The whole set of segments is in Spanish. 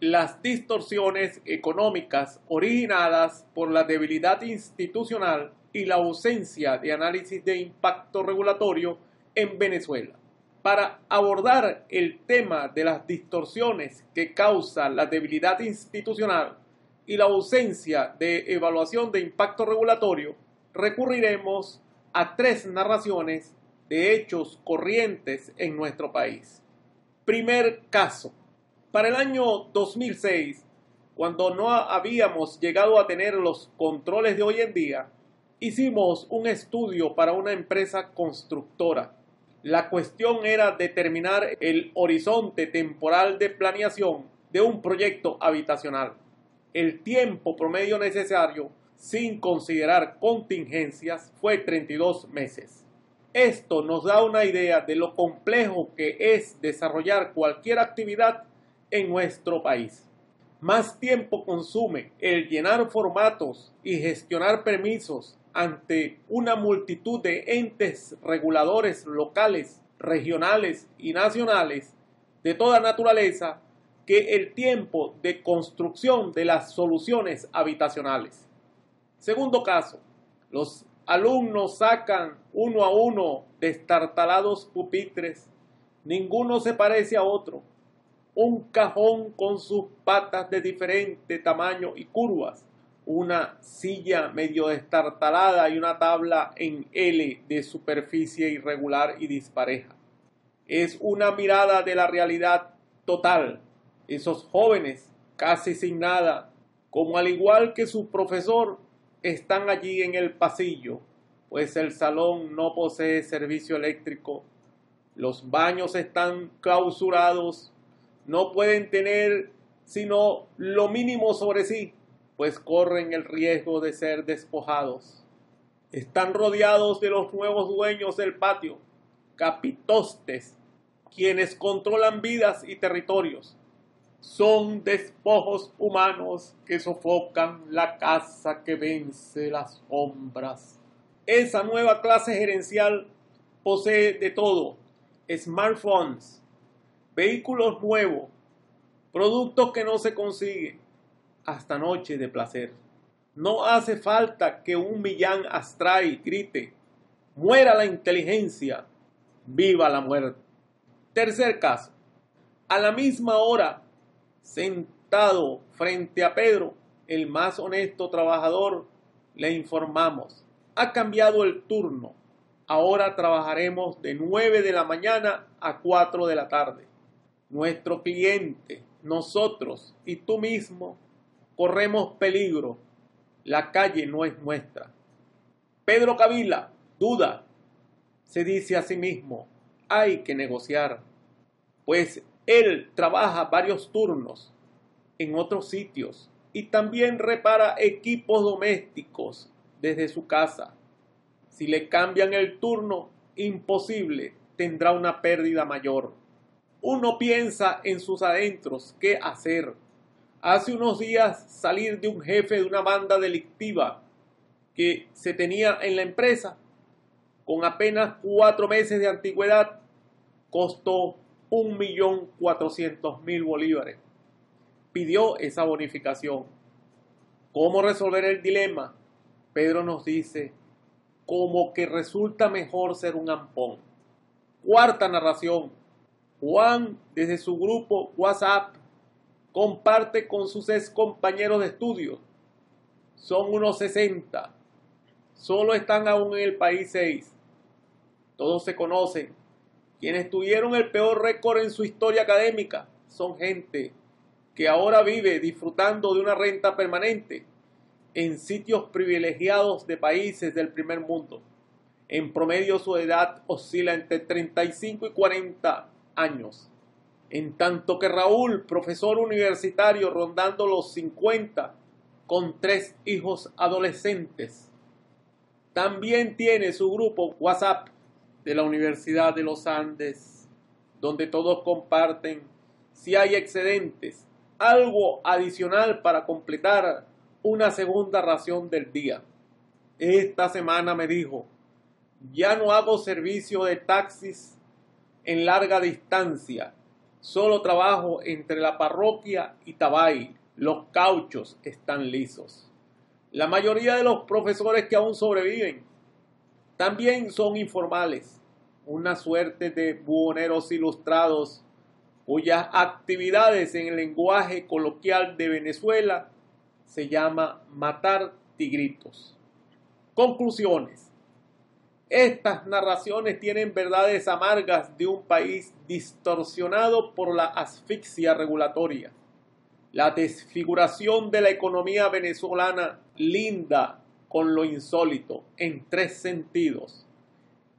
Las distorsiones económicas originadas por la debilidad institucional y la ausencia de análisis de impacto regulatorio en Venezuela. Para abordar el tema de las distorsiones que causa la debilidad institucional y la ausencia de evaluación de impacto regulatorio, recurriremos a tres narraciones de hechos corrientes en nuestro país. Primer caso para el año 2006, cuando no habíamos llegado a tener los controles de hoy en día, hicimos un estudio para una empresa constructora. La cuestión era determinar el horizonte temporal de planeación de un proyecto habitacional, el tiempo promedio necesario sin considerar contingencias fue 32 meses. Esto nos da una idea de lo complejo que es desarrollar cualquier actividad en nuestro país. Más tiempo consume el llenar formatos y gestionar permisos ante una multitud de entes reguladores locales, regionales y nacionales de toda naturaleza que el tiempo de construcción de las soluciones habitacionales. Segundo caso, los alumnos sacan uno a uno destartalados pupitres, ninguno se parece a otro, un cajón con sus patas de diferente tamaño y curvas, una silla medio destartalada y una tabla en L de superficie irregular y dispareja. Es una mirada de la realidad total. Esos jóvenes, casi sin nada, como al igual que su profesor, están allí en el pasillo, pues el salón no posee servicio eléctrico, los baños están clausurados no pueden tener sino lo mínimo sobre sí, pues corren el riesgo de ser despojados. Están rodeados de los nuevos dueños del patio, capitostes, quienes controlan vidas y territorios. Son despojos humanos que sofocan la casa que vence las sombras. Esa nueva clase gerencial posee de todo, smartphones, vehículos nuevos, productos que no se consiguen, hasta noche de placer. No hace falta que un millán astray grite, muera la inteligencia, viva la muerte. Tercer caso, a la misma hora, sentado frente a Pedro, el más honesto trabajador, le informamos, ha cambiado el turno, ahora trabajaremos de 9 de la mañana a 4 de la tarde nuestro cliente, nosotros y tú mismo corremos peligro. La calle no es nuestra. Pedro Cavila duda. Se dice a sí mismo, hay que negociar. Pues él trabaja varios turnos en otros sitios y también repara equipos domésticos desde su casa. Si le cambian el turno, imposible, tendrá una pérdida mayor uno piensa en sus adentros qué hacer. Hace unos días salir de un jefe de una banda delictiva que se tenía en la empresa con apenas cuatro meses de antigüedad costó un millón cuatrocientos mil bolívares. Pidió esa bonificación. ¿Cómo resolver el dilema? Pedro nos dice, como que resulta mejor ser un ampón. Cuarta narración, Juan, desde su grupo WhatsApp, comparte con sus ex compañeros de estudio. Son unos 60. Solo están aún en el país 6. Todos se conocen. Quienes tuvieron el peor récord en su historia académica son gente que ahora vive disfrutando de una renta permanente en sitios privilegiados de países del primer mundo. En promedio su edad oscila entre 35 y 40 años. En tanto que Raúl, profesor universitario rondando los 50, con tres hijos adolescentes, también tiene su grupo WhatsApp de la Universidad de los Andes, donde todos comparten si hay excedentes, algo adicional para completar una segunda ración del día. Esta semana me dijo, ya no hago servicio de taxis en larga distancia, solo trabajo entre la parroquia y Tabay. Los cauchos están lisos. La mayoría de los profesores que aún sobreviven también son informales, una suerte de buhoneros ilustrados cuyas actividades en el lenguaje coloquial de Venezuela se llama matar tigritos. Conclusiones. Estas narraciones tienen verdades amargas de un país distorsionado por la asfixia regulatoria. La desfiguración de la economía venezolana linda con lo insólito en tres sentidos.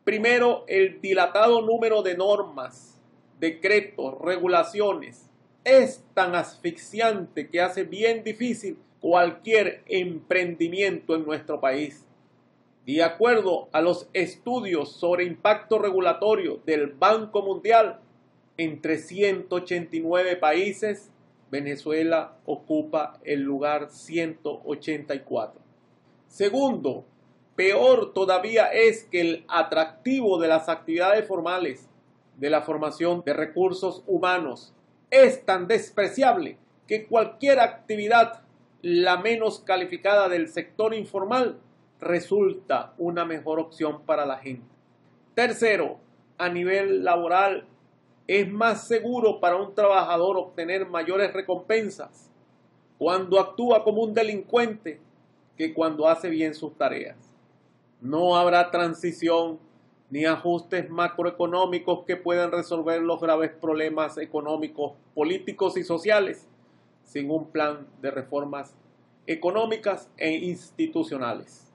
Primero, el dilatado número de normas, decretos, regulaciones es tan asfixiante que hace bien difícil cualquier emprendimiento en nuestro país. De acuerdo a los estudios sobre impacto regulatorio del Banco Mundial, entre 189 países, Venezuela ocupa el lugar 184. Segundo, peor todavía es que el atractivo de las actividades formales, de la formación de recursos humanos, es tan despreciable que cualquier actividad, la menos calificada del sector informal, resulta una mejor opción para la gente. Tercero, a nivel laboral, es más seguro para un trabajador obtener mayores recompensas cuando actúa como un delincuente que cuando hace bien sus tareas. No habrá transición ni ajustes macroeconómicos que puedan resolver los graves problemas económicos, políticos y sociales sin un plan de reformas económicas e institucionales.